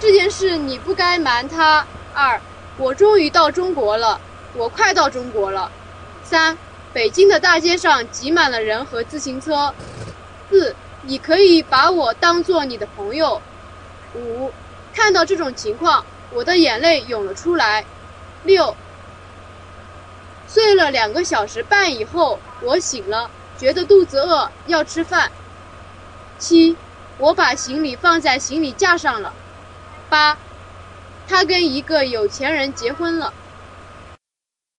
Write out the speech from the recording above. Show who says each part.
Speaker 1: 这件事你不该瞒他。二，我终于到中国了，我快到中国了。三，北京的大街上挤满了人和自行车。四，你可以把我当做你的朋友。五，看到这种情况，我的眼泪涌了出来。六，睡了两个小时半以后，我醒了，觉得肚子饿，要吃饭。七，我把行李放在行李架上了。八，他跟一个有钱人结婚了。